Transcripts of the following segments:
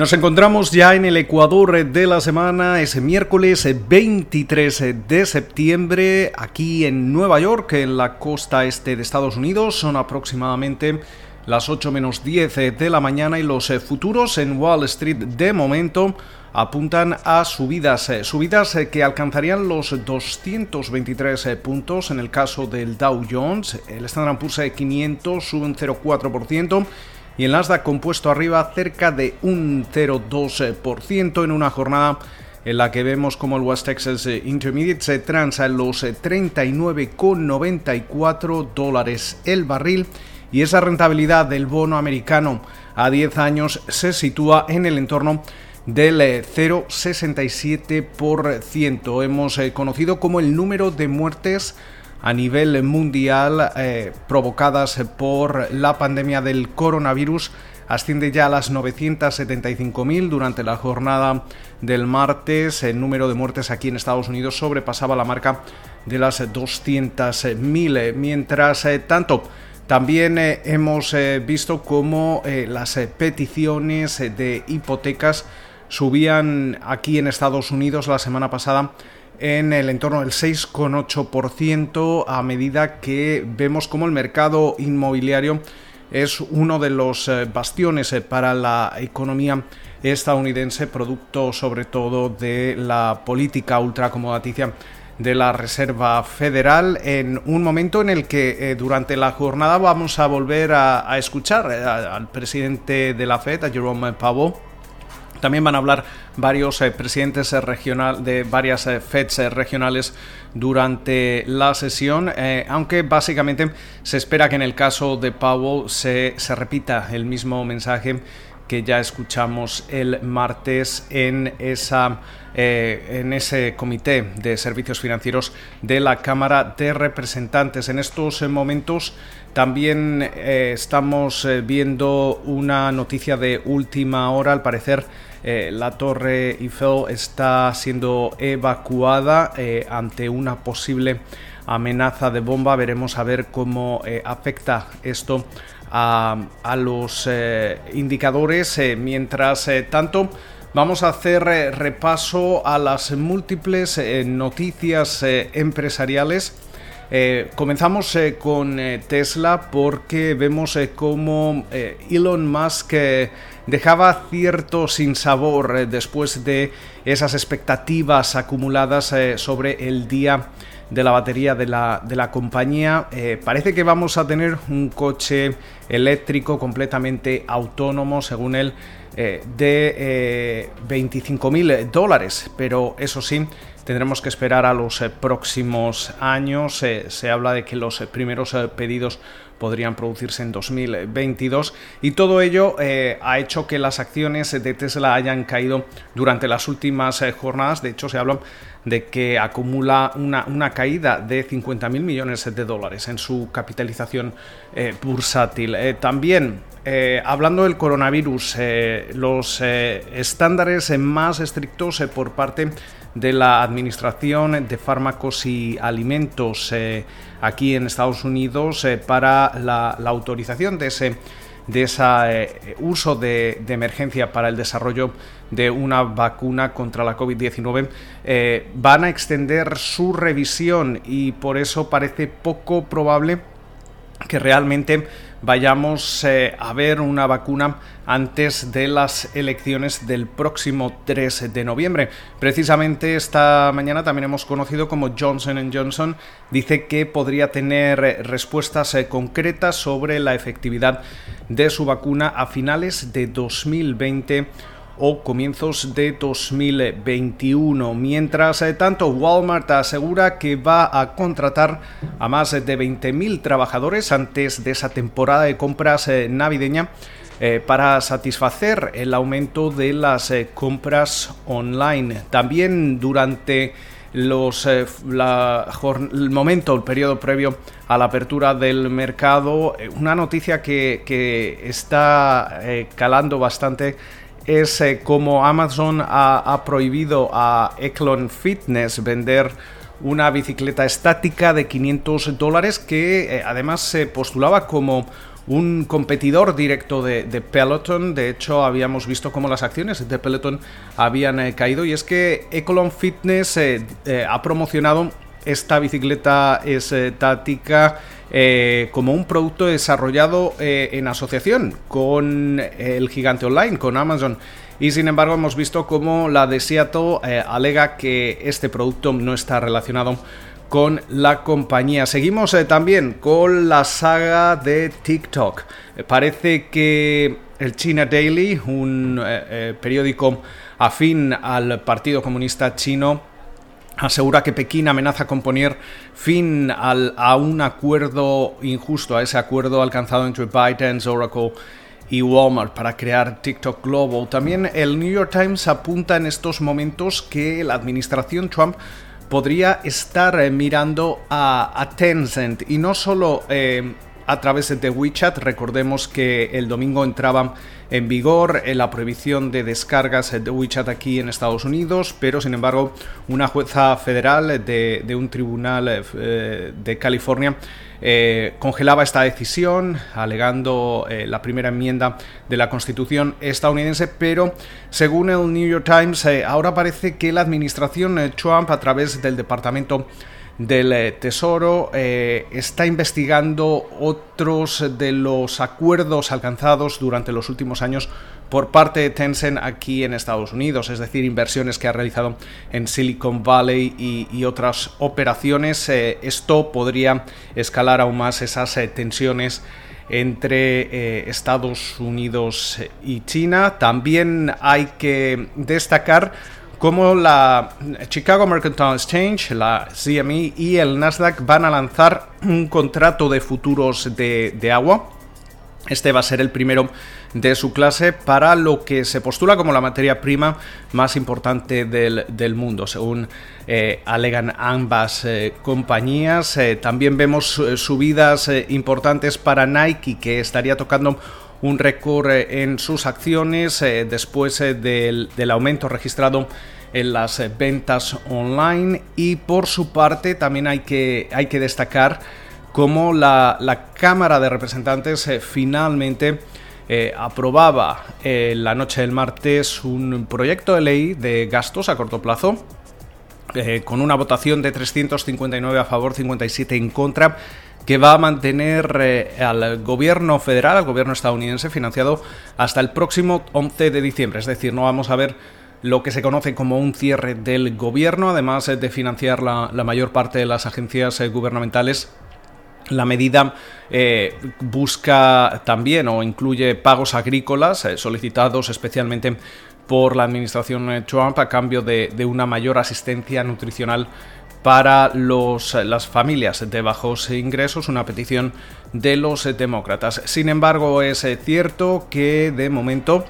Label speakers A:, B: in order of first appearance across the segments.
A: Nos encontramos ya en el Ecuador de la semana, ese miércoles 23 de septiembre, aquí en Nueva York, en la costa este de Estados Unidos. Son aproximadamente las 8 menos 10 de la mañana y los futuros en Wall Street de momento apuntan a subidas, subidas que alcanzarían los 223 puntos en el caso del Dow Jones. El Standard Poor's 500 sube un 0,4% y el Nasdaq compuesto arriba cerca de un 0,2% en una jornada en la que vemos como el West Texas Intermediate se transa en los 39,94 dólares el barril y esa rentabilidad del bono americano a 10 años se sitúa en el entorno del 0,67%. Hemos eh, conocido como el número de muertes a nivel mundial eh, provocadas por la pandemia del coronavirus asciende ya a las 975.000 durante la jornada del martes. El número de muertes aquí en Estados Unidos sobrepasaba la marca de las 200.000. Mientras eh, tanto, también eh, hemos visto cómo las peticiones de hipotecas subían aquí en Estados Unidos la semana pasada en el entorno del 6,8% a medida que vemos como el mercado inmobiliario es uno de los eh, bastiones eh, para la economía estadounidense, producto sobre todo de la política ultracomodaticia de la Reserva Federal en un momento en el que eh, durante la jornada vamos a volver a, escuchar al presidente de la Fed, a Jerome Powell, también van a hablar varios eh, presidentes eh, regional, de varias eh, FEDs regionales durante la sesión, aunque básicamente se espera que en el caso de Powell se, se repita el mismo mensaje que ya escuchamos el martes en, esa, en ese comité de servicios financieros de la Cámara de Representantes. En estos momentos también estamos viendo una noticia de última hora, al parecer eh, la torre Eiffel está siendo evacuada eh, ante una posible amenaza de bomba. Veremos a ver cómo eh, afecta esto a, los indicadores. mientras tanto, vamos a hacer repaso a las múltiples noticias empresariales. comenzamos con Tesla porque vemos cómo Elon Musk dejaba cierto sinsabor eh, después de esas expectativas acumuladas eh, sobre el día de la batería de la, compañía. Eh, parece que vamos a tener un coche eléctrico completamente autónomo, según él, de 25 mil dólares, pero eso sí, tendremos que esperar a los próximos años. se habla de que los primeros pedidos podrían producirse en 2022 y todo ello eh, ha hecho que las acciones de Tesla hayan caído durante las últimas eh, jornadas. De hecho, se habla de que acumula una, caída de 50 mil millones de dólares en su capitalización eh, bursátil. también, hablando del coronavirus, los estándares más estrictos por parte de la Administración de Fármacos y Alimentos aquí en Estados Unidos eh, para la, autorización de ese de ese eh, uso de, emergencia para el desarrollo de una vacuna contra la COVID-19 eh, van a extender su revisión y por eso parece poco probable que realmente vayamos eh, a ver una vacuna antes de las elecciones del próximo 3 de noviembre. Precisamente esta mañana también hemos conocido como Johnson Johnson dice que podría tener eh, respuestas eh, concretas sobre la efectividad de su vacuna a finales de 2020 o comienzos de 2021. Mientras eh, tanto, Walmart asegura que va a contratar a más de 20.000 trabajadores antes de esa temporada de compras eh, navideña. Eh, para satisfacer el aumento de las compras online. También durante los, el momento, el periodo previo a la apertura del mercado, una noticia que está calando bastante es como Amazon ha, prohibido a Eclon Fitness vender una bicicleta estática de 500 dólares que además se postulaba como un competidor directo de, Peloton. De hecho, habíamos visto cómo las acciones de Peloton habían eh, caído y es que Ecolon Fitness eh, eh, ha promocionado esta bicicleta estática como un producto desarrollado en asociación con el gigante online, con Amazon. Y sin embargo hemos visto cómo la de alega que este producto no está relacionado con la compañía. Seguimos eh, también con la saga de TikTok. Eh, parece que el China Daily, un eh, periódico afín al Partido Comunista Chino, asegura que Pekín amenaza con poner fin a un acuerdo injusto, a ese acuerdo alcanzado entre ByteDance, Oracle y Walmart para crear TikTok Global. También el New York Times apunta en estos momentos que la administración Trump podría estar eh, mirando a, Tencent y no solo eh, a través de WeChat. Recordemos que el domingo entraba en vigor eh, la prohibición de descargas de WeChat aquí en Estados Unidos, pero sin embargo una jueza federal de, un tribunal de California eh, congelaba esta decisión, alegando eh, la primera enmienda de la Constitución estadounidense, pero según el New York Times, eh, ahora parece que la administración Trump, a través del Departamento del Tesoro está investigando otros de los acuerdos alcanzados durante los últimos años por parte de Tencent aquí en Estados Unidos, es decir, inversiones que ha realizado en Silicon Valley y, otras operaciones. Eh, esto podría escalar aún más esas eh, tensiones entre eh, Estados Unidos y China. También hay que destacar cómo la Chicago Mercantile Exchange, la CME y el Nasdaq van a lanzar un contrato de futuros de agua este va a ser el primero de su clase para lo que se postula como la materia prima más importante del, mundo, según eh, alegan ambas eh, compañías. Eh, también vemos subidas importantes para Nike, que estaría tocando un récord en sus acciones después del, aumento registrado en las ventas online. Y por su parte también hay que, hay que destacar cómo la, Cámara de Representantes eh, finalmente eh, aprobaba eh, la noche del martes un proyecto de ley de gastos a corto plazo con una votación de 359 a favor, 57 en contra, que va a mantener al gobierno federal, al gobierno estadounidense, financiado hasta el próximo 11 de diciembre. Es decir, no vamos a ver lo que se conoce como un cierre del gobierno, además de financiar la mayor parte de las agencias gubernamentales la medida eh, busca también o incluye pagos agrícolas eh, solicitados especialmente por la administración eh, Trump a cambio de, una mayor asistencia nutricional para los, las familias de bajos ingresos, una petición de los demócratas. Sin embargo, es cierto que de momento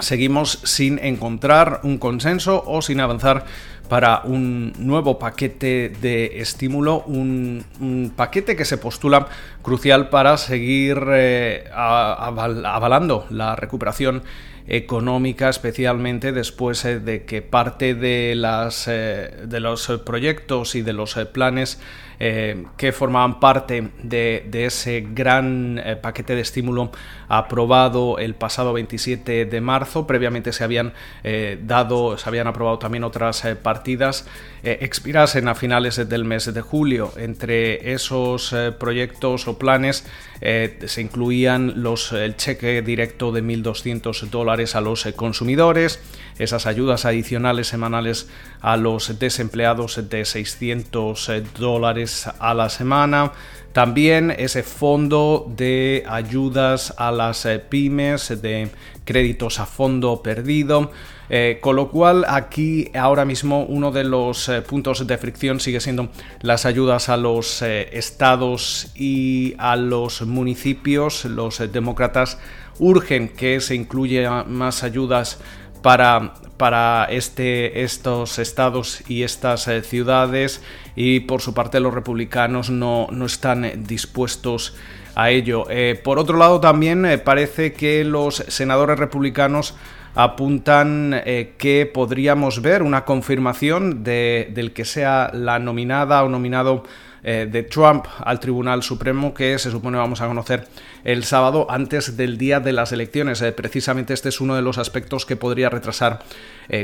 A: seguimos sin encontrar un consenso o sin avanzar para un nuevo paquete de estímulo, un, paquete que se postula crucial para seguir eh, avalando la recuperación económica, especialmente después eh, de que parte de, las, eh, de los proyectos y de los planes eh, que formaban parte de, ese gran eh, paquete de estímulo aprobado el pasado 27 de marzo. Previamente se habían eh, dado, se habían aprobado también otras partidas, expirasen a finales del mes de julio. Entre esos proyectos o planes se incluían el cheque directo de 1.200 dólares a los consumidores, esas ayudas adicionales semanales a los desempleados de 600 dólares a la semana, también ese fondo de ayudas a las eh, pymes, de créditos a fondo perdido. Eh, con lo cual aquí ahora mismo uno de los eh, puntos de fricción sigue siendo las ayudas a los estados y a los municipios. Los demócratas urgen que se incluyan más ayudas para, para este, estos estados y estas ciudades y por su parte los republicanos no, no están dispuestos a ello. por otro lado también parece que los senadores republicanos apuntan eh, que podríamos ver una confirmación de, del que sea la nominada o nominado eh, de Trump al Tribunal Supremo que se supone vamos a conocer el sábado antes del día de las elecciones. Eh, precisamente este es uno de los aspectos que podría retrasar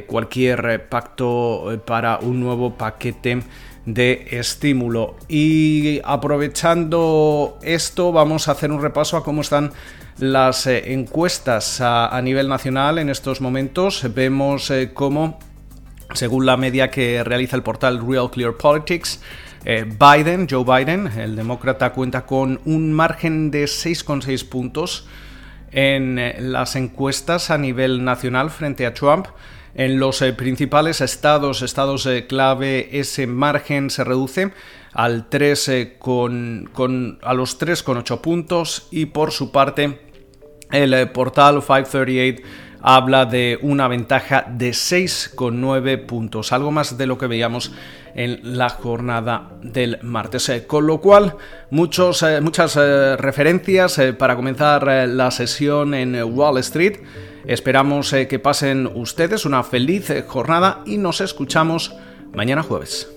A: cualquier pacto para un nuevo paquete de estímulo. Y aprovechando esto, vamos a hacer un repaso a cómo están las eh, encuestas a, nivel nacional en estos momentos. Vemos eh, cómo, según la media que realiza el portal Real Clear Politics, eh, Biden, Joe Biden, el demócrata, cuenta con un margen de 6,6 puntos en las encuestas a nivel nacional frente a Trump. En los principales estados, estados clave, ese margen se reduce al 3 con, a los 3,8 puntos y por su parte el eh, portal 538 habla de una ventaja de 6,9 puntos, algo más de lo que veíamos en la jornada del martes. Eh, con lo cual, muchos, eh, muchas referencias para comenzar la sesión en Wall Street. Esperamos que pasen ustedes una feliz jornada y nos escuchamos mañana jueves.